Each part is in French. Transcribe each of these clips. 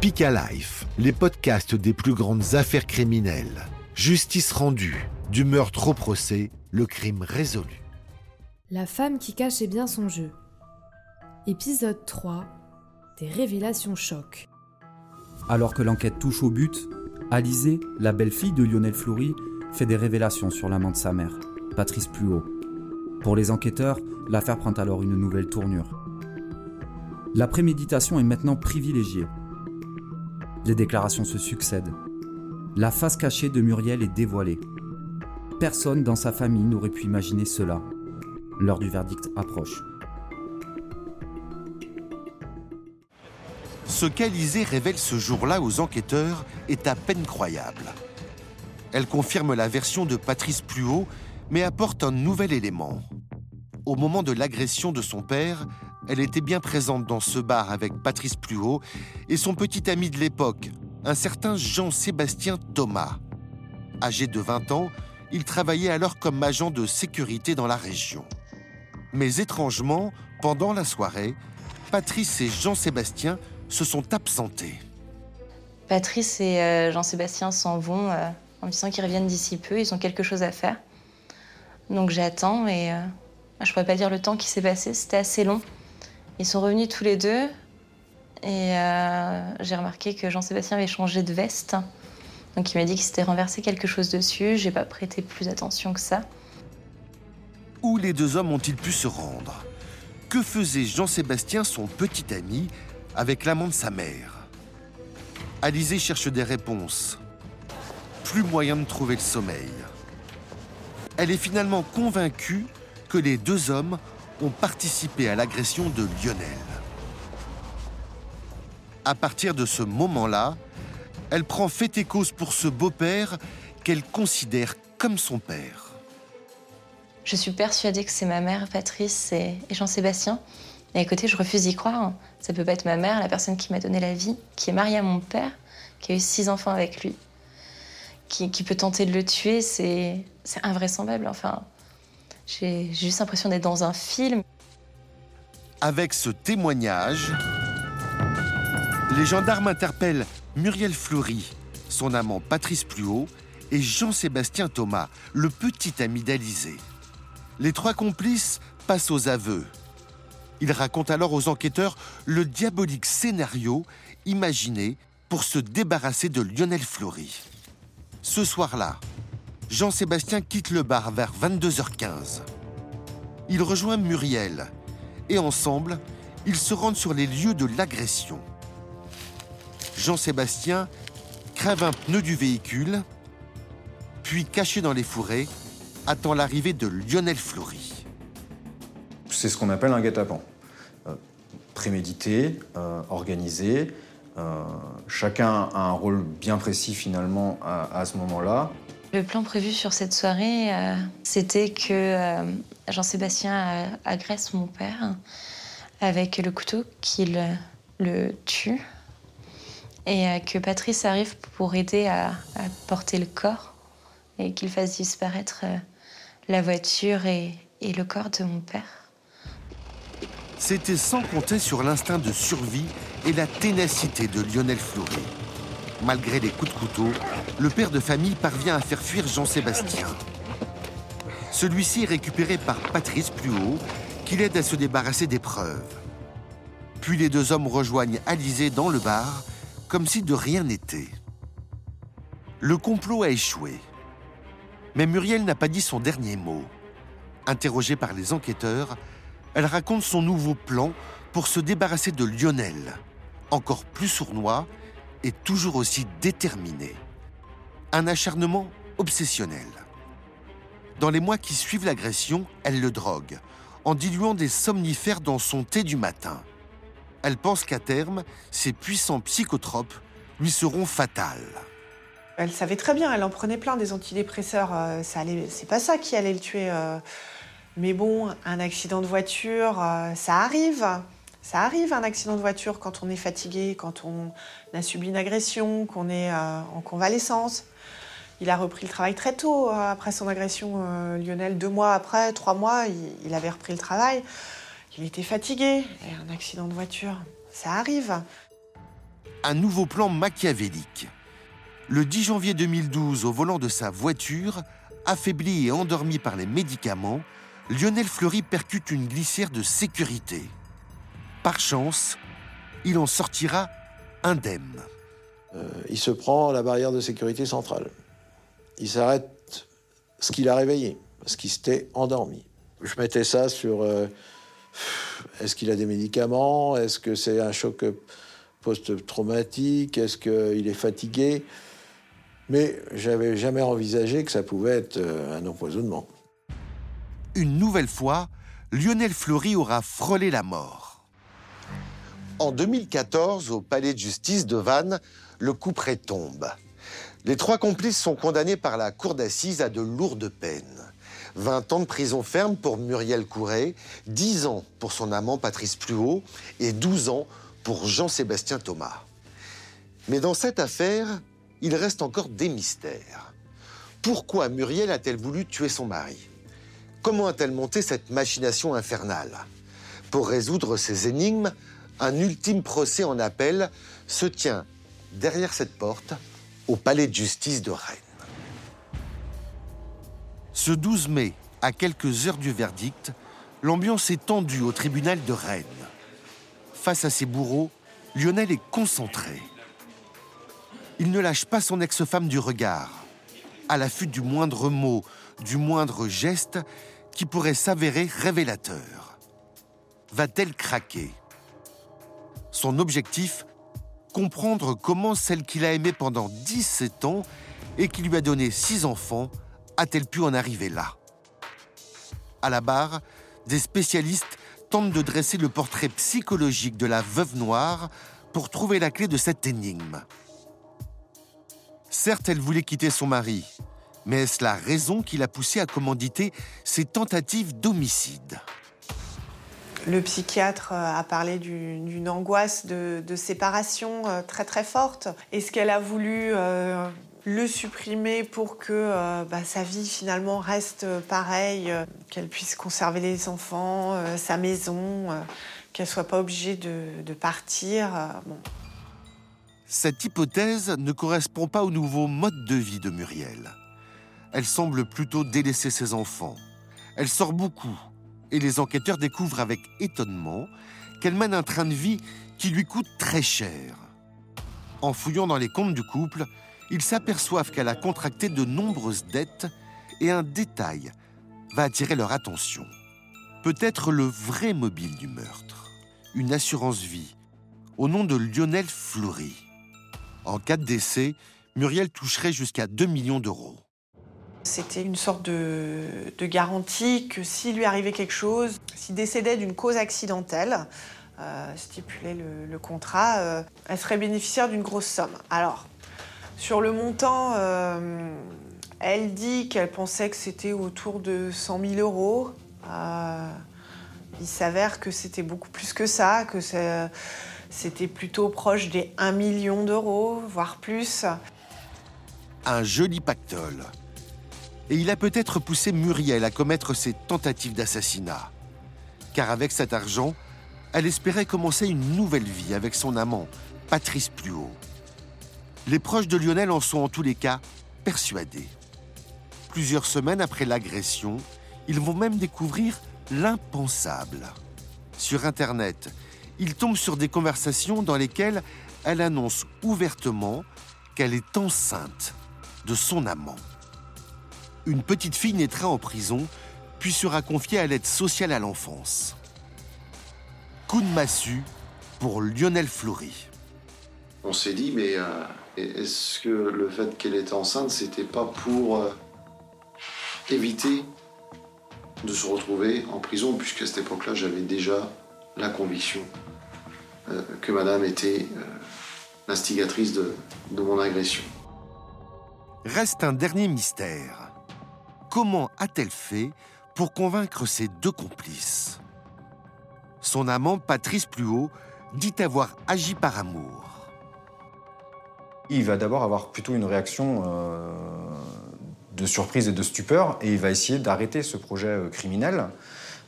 Speak Life, les podcasts des plus grandes affaires criminelles. Justice rendue, du meurtre au procès, le crime résolu. La femme qui cachait bien son jeu. Épisode 3. Des révélations chocs. Alors que l'enquête touche au but, Alizée, la belle-fille de Lionel Fleury, fait des révélations sur l'amant de sa mère, Patrice Pluot. Pour les enquêteurs, l'affaire prend alors une nouvelle tournure. La préméditation est maintenant privilégiée. Les déclarations se succèdent. La face cachée de Muriel est dévoilée. Personne dans sa famille n'aurait pu imaginer cela. L'heure du verdict approche. Ce qu'Alizée révèle ce jour-là aux enquêteurs est à peine croyable. Elle confirme la version de Patrice Pluot, mais apporte un nouvel élément. Au moment de l'agression de son père, elle était bien présente dans ce bar avec Patrice Pluot et son petit ami de l'époque, un certain Jean-Sébastien Thomas. Âgé de 20 ans, il travaillait alors comme agent de sécurité dans la région. Mais étrangement, pendant la soirée, Patrice et Jean-Sébastien se sont absentés. Patrice et euh, Jean-Sébastien s'en vont euh, en me disant qu'ils reviennent d'ici peu, ils ont quelque chose à faire. Donc j'attends et euh, je ne pourrais pas dire le temps qui s'est passé, c'était assez long. Ils sont revenus tous les deux et j'ai remarqué que Jean-Sébastien avait changé de veste. Donc il m'a dit qu'il s'était renversé quelque chose dessus, j'ai pas prêté plus attention que ça. Où les deux hommes ont-ils pu se rendre? Que faisait Jean-Sébastien, son petit ami, avec l'amant de sa mère? Alizée cherche des réponses. Plus moyen de trouver le sommeil. Elle est finalement convaincue que les deux hommes ont participé à l'agression de Lionel. À partir de ce moment-là, elle prend fait et cause pour ce beau-père qu'elle considère comme son père. Je suis persuadée que c'est ma mère, Patrice et, Jean-Sébastien. Et à côté, je refuse d'y croire. Ça peut pas être ma mère, la personne qui m'a donné la vie, qui est mariée à mon père, qui a eu six enfants avec lui, qui, peut tenter de le tuer. C'est invraisemblable. Enfin, j'ai juste l'impression d'être dans un film. Avec ce témoignage, les gendarmes interpellent Muriel Fleury, son amant Patrice Pluot et Jean-Sébastien Thomas, le petit ami d'Alizée. Les trois complices passent aux aveux. Ils racontent alors aux enquêteurs le diabolique scénario imaginé pour se débarrasser de Lionel Fleury. Ce soir-là, Jean-Sébastien quitte le bar vers 22h15. Il rejoint Muriel et ensemble, ils se rendent sur les lieux de l'agression. Jean-Sébastien crève un pneu du véhicule, puis caché dans les fourrés, attend l'arrivée de Lionel Fleury. C'est ce qu'on appelle un guet-apens. Euh, prémédité, euh, organisé. Euh, chacun a un rôle bien précis finalement à ce moment-là. Le plan prévu sur cette soirée, euh, c'était que euh, Jean-Sébastien agresse mon père avec le couteau, qu'il le tue, et euh, que Patrice arrive pour aider à, porter le corps et qu'il fasse disparaître la voiture et, et le corps de mon père. C'était sans compter sur l'instinct de survie et la ténacité de Lionel Fleury. Malgré les coups de couteau, le père de famille parvient à faire fuir Jean-Sébastien. Celui-ci est récupéré par Patrice plus haut, qui l'aide à se débarrasser des preuves. Puis les deux hommes rejoignent Alizé dans le bar, comme si de rien n'était. Le complot a échoué. Mais Muriel n'a pas dit son dernier mot. Interrogée par les enquêteurs, elle raconte son nouveau plan pour se débarrasser de Lionel, encore plus sournois est toujours aussi déterminé. Un acharnement obsessionnel. Dans les mois qui suivent l'agression, elle le drogue, en diluant des somnifères dans son thé du matin. Elle pense qu'à terme, ces puissants psychotropes lui seront fatals. Elle savait très bien, elle en prenait plein des antidépresseurs. Euh, ça allait, c'est pas ça qui allait le tuer. Euh. Mais bon, un accident de voiture, euh, ça arrive. Ça arrive un accident de voiture quand on est fatigué, quand on a subi une agression, qu'on est euh, en convalescence. Il a repris le travail très tôt euh, après son agression, euh, Lionel. Deux mois après, trois mois, il, avait repris le travail. Il était fatigué. Et un accident de voiture, ça arrive. un nouveau plan machiavélique. Le 10 janvier 2012, au volant de sa voiture, affaibli et endormi par les médicaments, Lionel Fleury percute une glissière de sécurité. Par chance, il en sortira indemne. Euh, il se prend la barrière de sécurité centrale. Il s'arrête ce qu'il a réveillé, parce qu'il s'était endormi. Je mettais ça sur euh, est-ce qu'il a des médicaments, est-ce que c'est un choc post-traumatique, est-ce qu'il est fatigué? Mais j'avais jamais envisagé que ça pouvait être euh, un empoisonnement. Une nouvelle fois, Lionel Fleury aura frôlé la mort. En 2014, au palais de justice de Vannes, le coup près tombe. Les trois complices sont condamnés par la cour d'assises à de lourdes peines. 20 ans de prison ferme pour Muriel Couret, 10 ans pour son amant Patrice Pluot et 12 ans pour Jean-Sébastien Thomas. Mais dans cette affaire, il reste encore des mystères. Pourquoi Muriel a-t-elle voulu tuer son mari? Comment a-t-elle monté cette machination infernale? Pour résoudre ces énigmes, un ultime procès en appel se tient derrière cette porte au palais de justice de Rennes. Ce 12 mai, à quelques heures du verdict, l'ambiance est tendue au tribunal de Rennes. Face à ses bourreaux, Lionel est concentré. Il ne lâche pas son ex-femme du regard, à l'affût du moindre mot, du moindre geste qui pourrait s'avérer révélateur. Va-t-elle craquer? Son objectif Comprendre comment celle qu'il a aimée pendant 17 ans et qui lui a donné six enfants a-t-elle pu en arriver là? À la barre, des spécialistes tentent de dresser le portrait psychologique de la veuve noire pour trouver la clé de cette énigme. Certes, elle voulait quitter son mari, mais est-ce la raison qui l'a poussée à commanditer ses tentatives d'homicide? Le psychiatre euh, a parlé d'une angoisse de, séparation euh, très très forte. Est-ce qu'elle a voulu euh, le supprimer pour que bah, sa vie finalement reste pareille, qu'elle puisse conserver les enfants, sa maison, qu'elle soit pas obligée de, partir. Cette hypothèse ne correspond pas au nouveau mode de vie de Muriel. Elle semble plutôt délaisser ses enfants. Elle sort beaucoup et les enquêteurs découvrent avec étonnement qu'elle mène un train de vie qui lui coûte très cher. En fouillant dans les comptes du couple, ils s'aperçoivent qu'elle a contracté de nombreuses dettes et un détail va attirer leur attention. Peut-être le vrai mobile du meurtre, une assurance vie, au nom de Lionel Fleury. En cas de décès, Muriel toucherait jusqu'à 2 millions d'euros. C'était une sorte de, garantie que s'il lui arrivait quelque chose, s'il décédait d'une cause accidentelle, euh, stipulait le, contrat, euh, elle serait bénéficiaire d'une grosse somme. Alors, sur le montant, euh, elle dit qu'elle pensait que c'était autour de 100 000 euros. Il s'avère que c'était beaucoup plus que ça, que c'était plutôt proche des 1 million d'euros, voire plus. Un joli pactole. Et il a peut-être poussé Muriel à commettre ses tentatives d'assassinat. Car avec cet argent, elle espérait commencer une nouvelle vie avec son amant, Patrice Pluot. Les proches de Lionel en sont en tous les cas persuadés. Plusieurs semaines après l'agression, ils vont même découvrir l'impensable. Sur Internet, ils tombent sur des conversations dans lesquelles elle annonce ouvertement qu'elle est enceinte de son amant. Une petite fille naîtra en prison, puis sera confiée à l'aide sociale à l'enfance. Coup de massue pour Lionel Fleury. On s'est dit, mais euh, est-ce que le fait qu'elle était enceinte, c'était pas pour euh, éviter de se retrouver en prison, puisqu'à cette époque-là, j'avais déjà la conviction euh, que madame était l'instigatrice de, de mon agression. Reste un dernier mystère. Comment a-t-elle fait pour convaincre ses deux complices? Son amant, Patrice Pluot, dit avoir agi par amour il va d'abord avoir plutôt une réaction euh, de surprise et de stupeur, et il va essayer d'arrêter ce projet euh, criminel.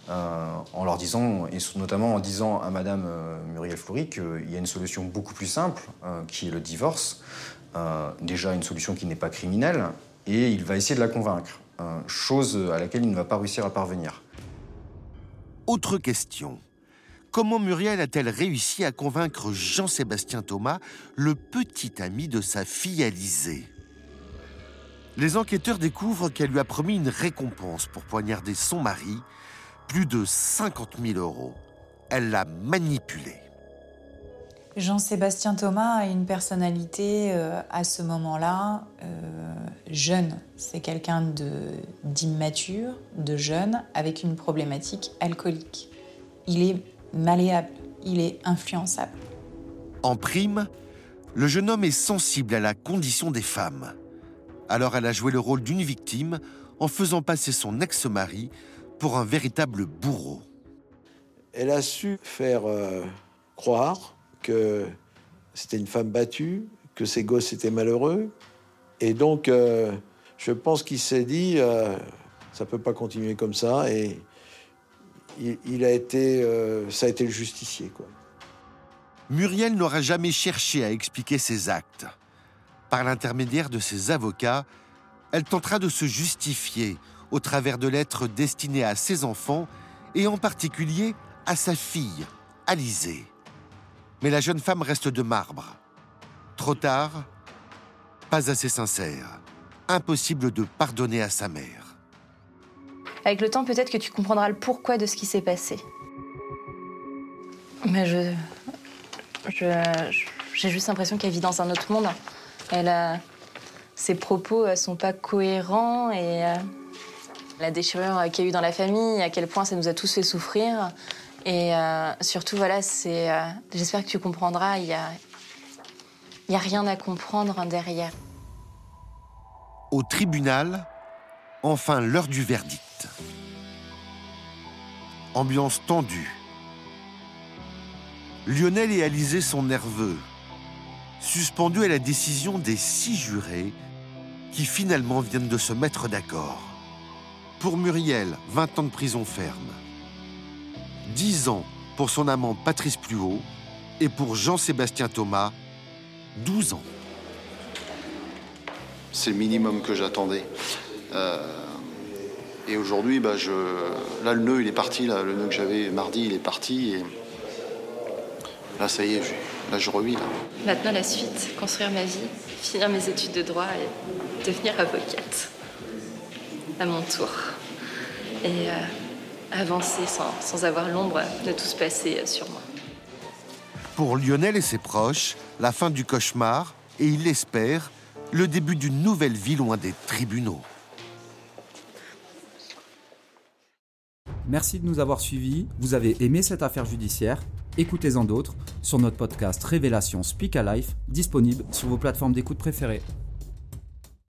en leur disant, et notamment en disant à Madame Muriel Fleury qu'il y a une solution beaucoup plus simple, qui est le divorce. déjà une solution qui n'est pas criminelle, et il va essayer de la convaincre, chose à laquelle il ne va pas réussir à parvenir. Autre question. Comment Muriel a-t-elle réussi à convaincre Jean-Sébastien Thomas, le petit ami de sa fille Alizée? Les enquêteurs découvrent qu'elle lui a promis une récompense pour poignarder son mari, plus de 50 000 euros. Elle l'a manipulé. Jean-Sébastien Thomas a une personnalité euh, à ce moment-là euh, jeune. C'est quelqu'un d'immature, de, jeune, avec une problématique alcoolique. Il est malléable, il est influençable. En prime, le jeune homme est sensible à la condition des femmes. Alors elle a joué le rôle d'une victime en faisant passer son ex-mari pour un véritable bourreau. Elle a su faire euh, croire que c'était une femme battue, que ses gosses étaient malheureux. Et donc, euh, je pense qu'il s'est dit, euh, ça peut pas continuer comme ça. Et il, a été, euh, ça a été le justicier, quoi. Muriel n'aura jamais cherché à expliquer ses actes. Par l'intermédiaire de ses avocats, elle tentera de se justifier au travers de lettres destinées à ses enfants et en particulier à sa fille, Alizée. Mais la jeune femme reste de marbre. Trop tard, pas assez sincère. Impossible de pardonner à sa mère. Avec le temps, peut-être que tu comprendras le pourquoi de ce qui s'est passé. Mais je. J'ai juste l'impression qu'elle vit dans un autre monde. Elle. Ses propos ne sont pas cohérents et. Euh, la déchirure qu'il y a eu dans la famille, à quel point ça nous a tous fait souffrir. Et euh, surtout, voilà, c'est. Euh, j'espère que tu comprendras, il n'y a, rien à comprendre derrière. Au tribunal, enfin l'heure du verdict. Ambiance tendue. Lionel et Alizé sont nerveux, suspendus à la décision des six jurés qui finalement viennent de se mettre d'accord. Pour Muriel, 20 ans de prison ferme. 10 ans pour son amant Patrice Pluot et pour Jean-Sébastien Thomas, 12 ans. C'est le minimum que j'attendais. Euh, et aujourd'hui, bah, je... là, le nœud, il est parti. Là. Le nœud que j'avais mardi, il est parti. Et... Là, ça y est, là, je revis. Là. Maintenant, la suite, construire ma vie, finir mes études de droit et devenir avocate. À mon tour. Et euh, avancer sans, avoir l'ombre de tout se passer sur moi. Pour Lionel et ses proches, la fin du cauchemar, et il l'espère, le début d'une nouvelle vie loin des tribunaux. Merci de nous avoir suivis. Vous avez aimé cette affaire judiciaire? Écoutez-en d'autres sur notre podcast Révélation Speak a Life, disponible sur vos plateformes d'écoute préférées.